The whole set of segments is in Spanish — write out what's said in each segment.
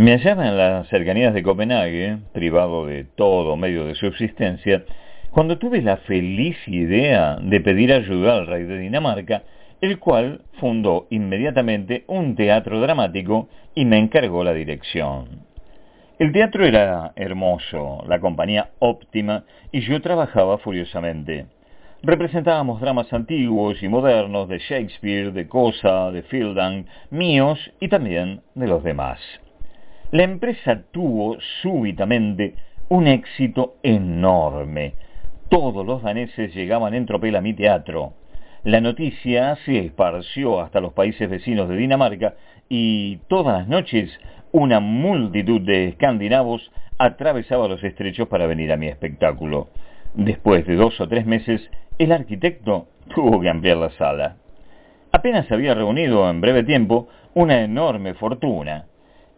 Me hallaba en las cercanías de Copenhague, privado de todo medio de subsistencia, cuando tuve la feliz idea de pedir ayuda al rey de Dinamarca, el cual fundó inmediatamente un teatro dramático y me encargó la dirección. El teatro era hermoso, la compañía óptima y yo trabajaba furiosamente. Representábamos dramas antiguos y modernos de Shakespeare, de Cosa, de Fielding, míos y también de los demás. La empresa tuvo súbitamente un éxito enorme. Todos los daneses llegaban en tropel a mi teatro. La noticia se esparció hasta los países vecinos de Dinamarca y todas las noches una multitud de escandinavos atravesaba los estrechos para venir a mi espectáculo. Después de dos o tres meses, el arquitecto tuvo que ampliar la sala. Apenas había reunido en breve tiempo una enorme fortuna.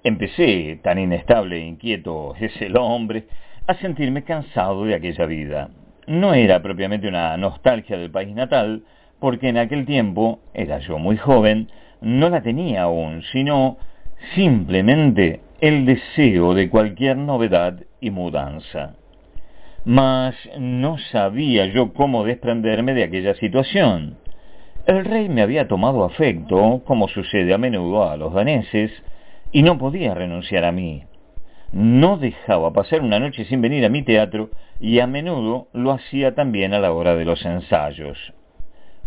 Empecé, tan inestable e inquieto es el hombre, a sentirme cansado de aquella vida. No era propiamente una nostalgia del país natal, porque en aquel tiempo, era yo muy joven, no la tenía aún, sino simplemente el deseo de cualquier novedad y mudanza. Mas no sabía yo cómo desprenderme de aquella situación. El rey me había tomado afecto, como sucede a menudo a los daneses, y no podía renunciar a mí. No dejaba pasar una noche sin venir a mi teatro y a menudo lo hacía también a la hora de los ensayos.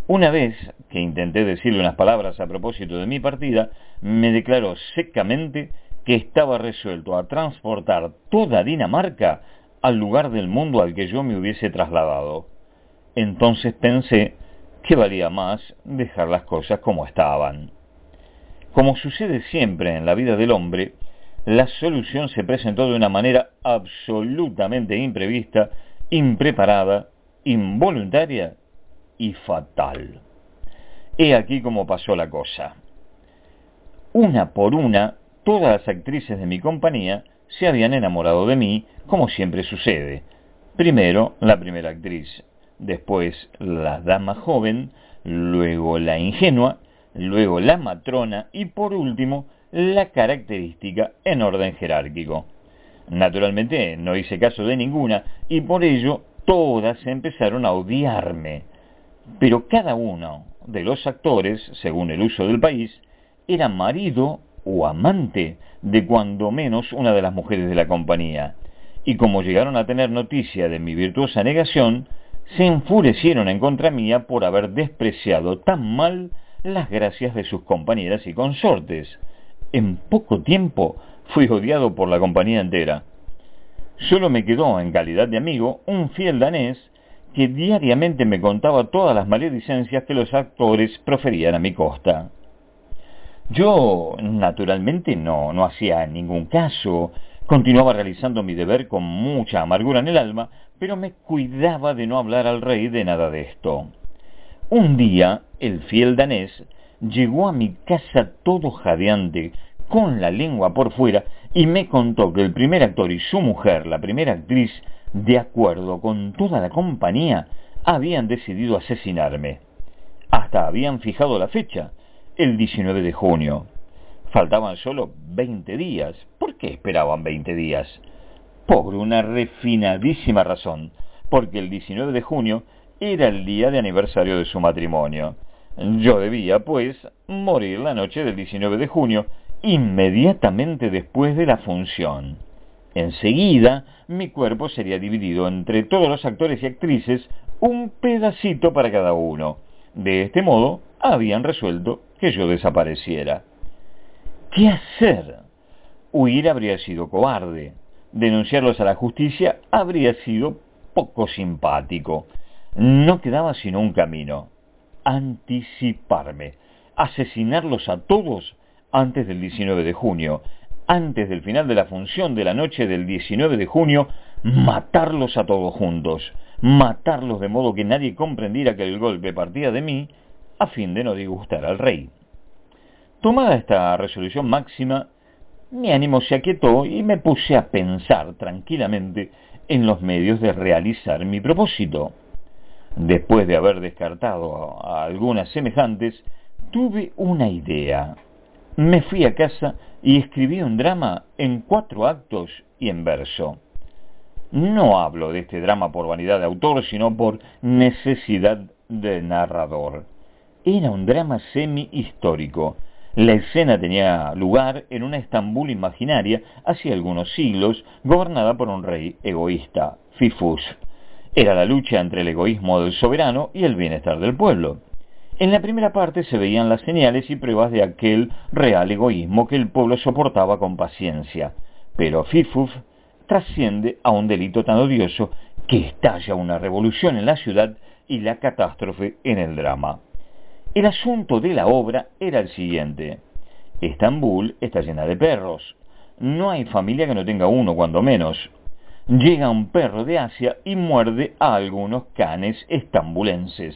Una vez que intenté decirle unas palabras a propósito de mi partida, me declaró secamente que estaba resuelto a transportar toda Dinamarca al lugar del mundo al que yo me hubiese trasladado. Entonces pensé que valía más dejar las cosas como estaban. Como sucede siempre en la vida del hombre, la solución se presentó de una manera absolutamente imprevista, impreparada, involuntaria y fatal. He aquí cómo pasó la cosa. Una por una, todas las actrices de mi compañía se habían enamorado de mí, como siempre sucede. Primero la primera actriz, después la dama joven, luego la ingenua, luego la matrona y por último la característica en orden jerárquico. Naturalmente no hice caso de ninguna y por ello todas empezaron a odiarme. Pero cada uno de los actores, según el uso del país, era marido o amante de cuando menos una de las mujeres de la compañía, y como llegaron a tener noticia de mi virtuosa negación, se enfurecieron en contra mía por haber despreciado tan mal las gracias de sus compañeras y consortes. En poco tiempo fui odiado por la compañía entera. Solo me quedó, en calidad de amigo, un fiel danés que diariamente me contaba todas las maledicencias que los actores proferían a mi costa. Yo, naturalmente, no, no hacía ningún caso, continuaba realizando mi deber con mucha amargura en el alma, pero me cuidaba de no hablar al rey de nada de esto. Un día, el fiel danés llegó a mi casa todo jadeante, con la lengua por fuera, y me contó que el primer actor y su mujer, la primera actriz, de acuerdo con toda la compañía, habían decidido asesinarme. Hasta habían fijado la fecha, el 19 de junio. Faltaban solo 20 días. ¿Por qué esperaban 20 días? Por una refinadísima razón, porque el 19 de junio era el día de aniversario de su matrimonio. Yo debía, pues, morir la noche del 19 de junio, inmediatamente después de la función. Enseguida, mi cuerpo sería dividido entre todos los actores y actrices, un pedacito para cada uno. De este modo, habían resuelto que yo desapareciera. ¿Qué hacer? Huir habría sido cobarde. Denunciarlos a la justicia habría sido poco simpático. No quedaba sino un camino. Anticiparme. Asesinarlos a todos antes del 19 de junio. Antes del final de la función de la noche del 19 de junio, matarlos a todos juntos. Matarlos de modo que nadie comprendiera que el golpe partía de mí a fin de no disgustar al rey. Tomada esta resolución máxima, mi ánimo se aquietó y me puse a pensar tranquilamente en los medios de realizar mi propósito. Después de haber descartado a algunas semejantes, tuve una idea. me fui a casa y escribí un drama en cuatro actos y en verso. No hablo de este drama por vanidad de autor, sino por necesidad de narrador. Era un drama semi-histórico. La escena tenía lugar en una Estambul imaginaria hace algunos siglos, gobernada por un rey egoísta, Fifus. Era la lucha entre el egoísmo del soberano y el bienestar del pueblo. En la primera parte se veían las señales y pruebas de aquel real egoísmo que el pueblo soportaba con paciencia. Pero Fifuf trasciende a un delito tan odioso que estalla una revolución en la ciudad y la catástrofe en el drama. El asunto de la obra era el siguiente. Estambul está llena de perros. No hay familia que no tenga uno, cuando menos. Llega un perro de Asia y muerde a algunos canes estambulenses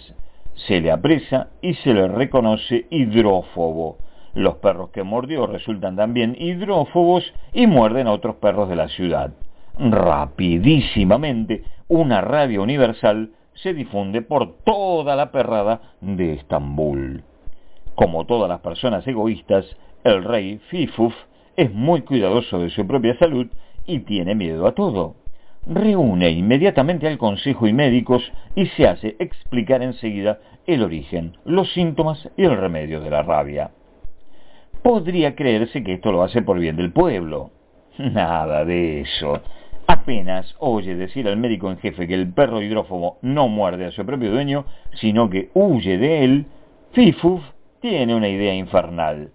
se le apresa y se le reconoce hidrófobo. Los perros que mordió resultan también hidrófobos y muerden a otros perros de la ciudad. Rapidísimamente, una radio universal se difunde por toda la perrada de Estambul. Como todas las personas egoístas, el rey Fifuf es muy cuidadoso de su propia salud y tiene miedo a todo reúne inmediatamente al consejo y médicos y se hace explicar enseguida el origen, los síntomas y el remedio de la rabia. Podría creerse que esto lo hace por bien del pueblo. Nada de eso. Apenas oye decir al médico en jefe que el perro hidrófobo no muerde a su propio dueño, sino que huye de él, Fifuf tiene una idea infernal.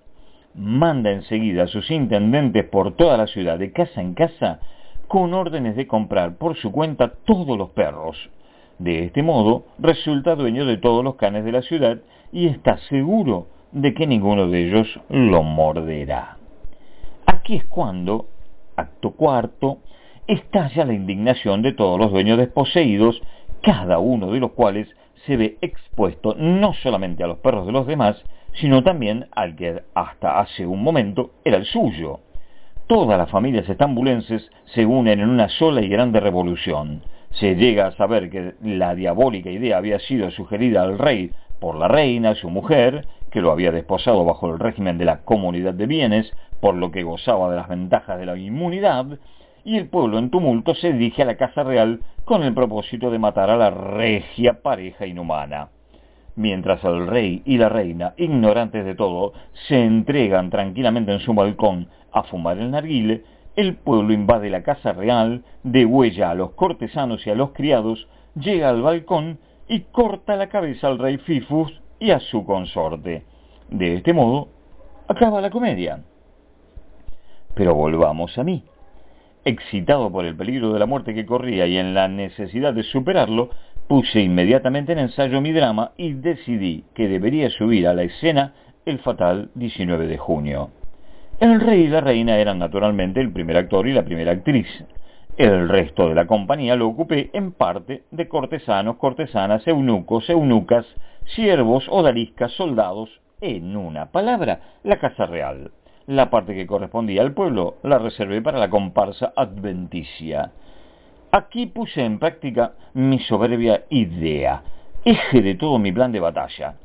Manda enseguida a sus intendentes por toda la ciudad, de casa en casa, con órdenes de comprar por su cuenta todos los perros. De este modo resulta dueño de todos los canes de la ciudad y está seguro de que ninguno de ellos lo morderá. Aquí es cuando, acto cuarto, estalla la indignación de todos los dueños desposeídos, cada uno de los cuales se ve expuesto no solamente a los perros de los demás, sino también al que hasta hace un momento era el suyo. Todas las familias estambulenses se unen en una sola y grande revolución. Se llega a saber que la diabólica idea había sido sugerida al rey por la reina, su mujer, que lo había desposado bajo el régimen de la comunidad de bienes, por lo que gozaba de las ventajas de la inmunidad, y el pueblo en tumulto se dirige a la casa real con el propósito de matar a la regia pareja inhumana. Mientras el rey y la reina, ignorantes de todo, se entregan tranquilamente en su balcón a fumar el narguile, el pueblo invade la casa real, degüella a los cortesanos y a los criados, llega al balcón y corta la cabeza al rey Fifus y a su consorte. De este modo, acaba la comedia. Pero volvamos a mí. Excitado por el peligro de la muerte que corría y en la necesidad de superarlo, puse inmediatamente en ensayo mi drama y decidí que debería subir a la escena el fatal 19 de junio. El rey y la reina eran naturalmente el primer actor y la primera actriz. El resto de la compañía lo ocupé en parte de cortesanos, cortesanas, eunucos, eunucas, siervos, odaliscas, soldados, en una palabra, la casa real. La parte que correspondía al pueblo la reservé para la comparsa adventicia. Aquí puse en práctica mi soberbia idea, eje de todo mi plan de batalla.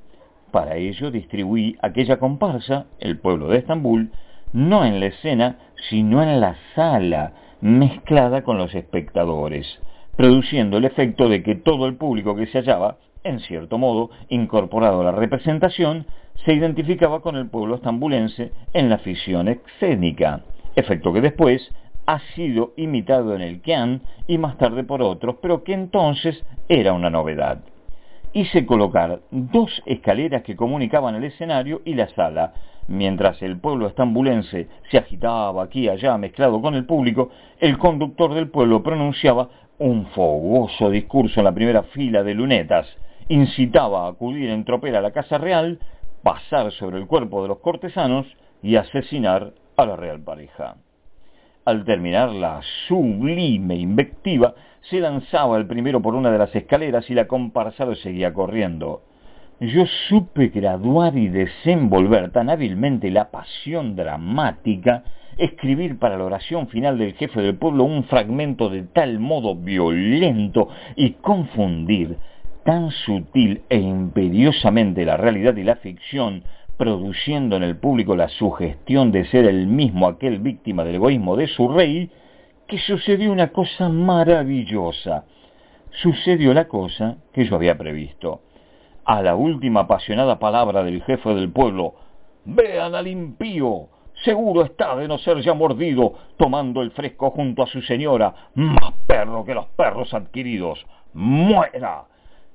Para ello distribuí aquella comparsa, el pueblo de Estambul, no en la escena, sino en la sala, mezclada con los espectadores, produciendo el efecto de que todo el público que se hallaba, en cierto modo, incorporado a la representación, se identificaba con el pueblo estambulense en la ficción escénica, efecto que después ha sido imitado en el Kian y más tarde por otros, pero que entonces era una novedad. Hice colocar dos escaleras que comunicaban el escenario y la sala, Mientras el pueblo estambulense se agitaba aquí y allá mezclado con el público, el conductor del pueblo pronunciaba un fogoso discurso en la primera fila de lunetas, incitaba a acudir en tropel a la Casa Real, pasar sobre el cuerpo de los cortesanos y asesinar a la real pareja. Al terminar la sublime invectiva, se lanzaba el primero por una de las escaleras y la comparsa lo seguía corriendo. Yo supe graduar y desenvolver tan hábilmente la pasión dramática, escribir para la oración final del jefe del pueblo un fragmento de tal modo violento y confundir tan sutil e imperiosamente la realidad y la ficción produciendo en el público la sugestión de ser el mismo aquel víctima del egoísmo de su rey, que sucedió una cosa maravillosa. Sucedió la cosa que yo había previsto. A la última apasionada palabra del jefe del pueblo, vean al impío, seguro está de no ser ya mordido, tomando el fresco junto a su señora, más perro que los perros adquiridos, muera.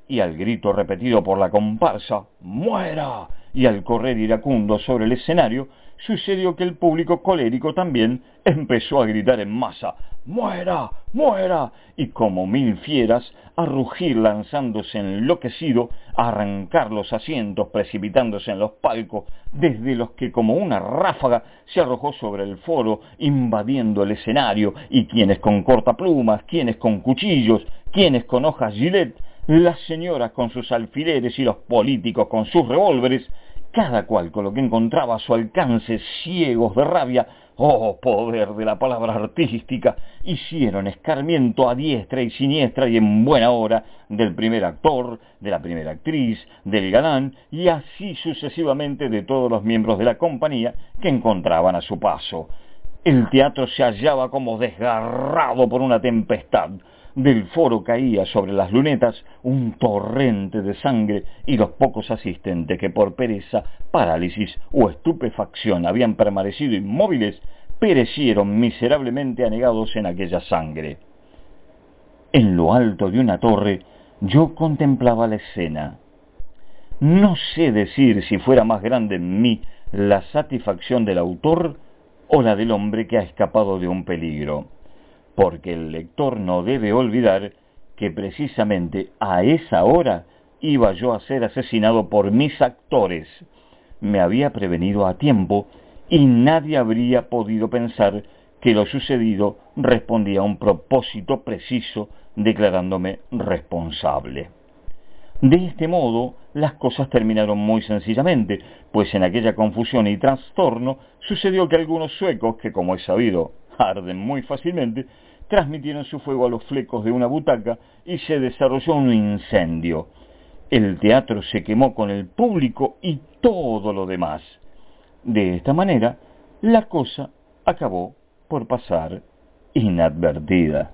Y al grito repetido por la comparsa, muera y al correr iracundo sobre el escenario, sucedió que el público colérico también empezó a gritar en masa ¡Muera! ¡Muera! y como mil fieras a rugir lanzándose enloquecido, a arrancar los asientos, precipitándose en los palcos, desde los que como una ráfaga se arrojó sobre el foro, invadiendo el escenario, y quienes con cortaplumas, quienes con cuchillos, quienes con hojas gilet, las señoras con sus alfileres y los políticos con sus revólveres, cada cual con lo que encontraba a su alcance, ciegos de rabia, oh poder de la palabra artística, hicieron escarmiento a diestra y siniestra y en buena hora del primer actor, de la primera actriz, del galán y así sucesivamente de todos los miembros de la compañía que encontraban a su paso. El teatro se hallaba como desgarrado por una tempestad, del foro caía sobre las lunetas un torrente de sangre y los pocos asistentes que por pereza, parálisis o estupefacción habían permanecido inmóviles perecieron miserablemente anegados en aquella sangre. En lo alto de una torre yo contemplaba la escena. No sé decir si fuera más grande en mí la satisfacción del autor o la del hombre que ha escapado de un peligro porque el lector no debe olvidar que precisamente a esa hora iba yo a ser asesinado por mis actores. Me había prevenido a tiempo y nadie habría podido pensar que lo sucedido respondía a un propósito preciso declarándome responsable. De este modo, las cosas terminaron muy sencillamente, pues en aquella confusión y trastorno sucedió que algunos suecos, que como he sabido arden muy fácilmente, transmitieron su fuego a los flecos de una butaca y se desarrolló un incendio. El teatro se quemó con el público y todo lo demás. De esta manera, la cosa acabó por pasar inadvertida.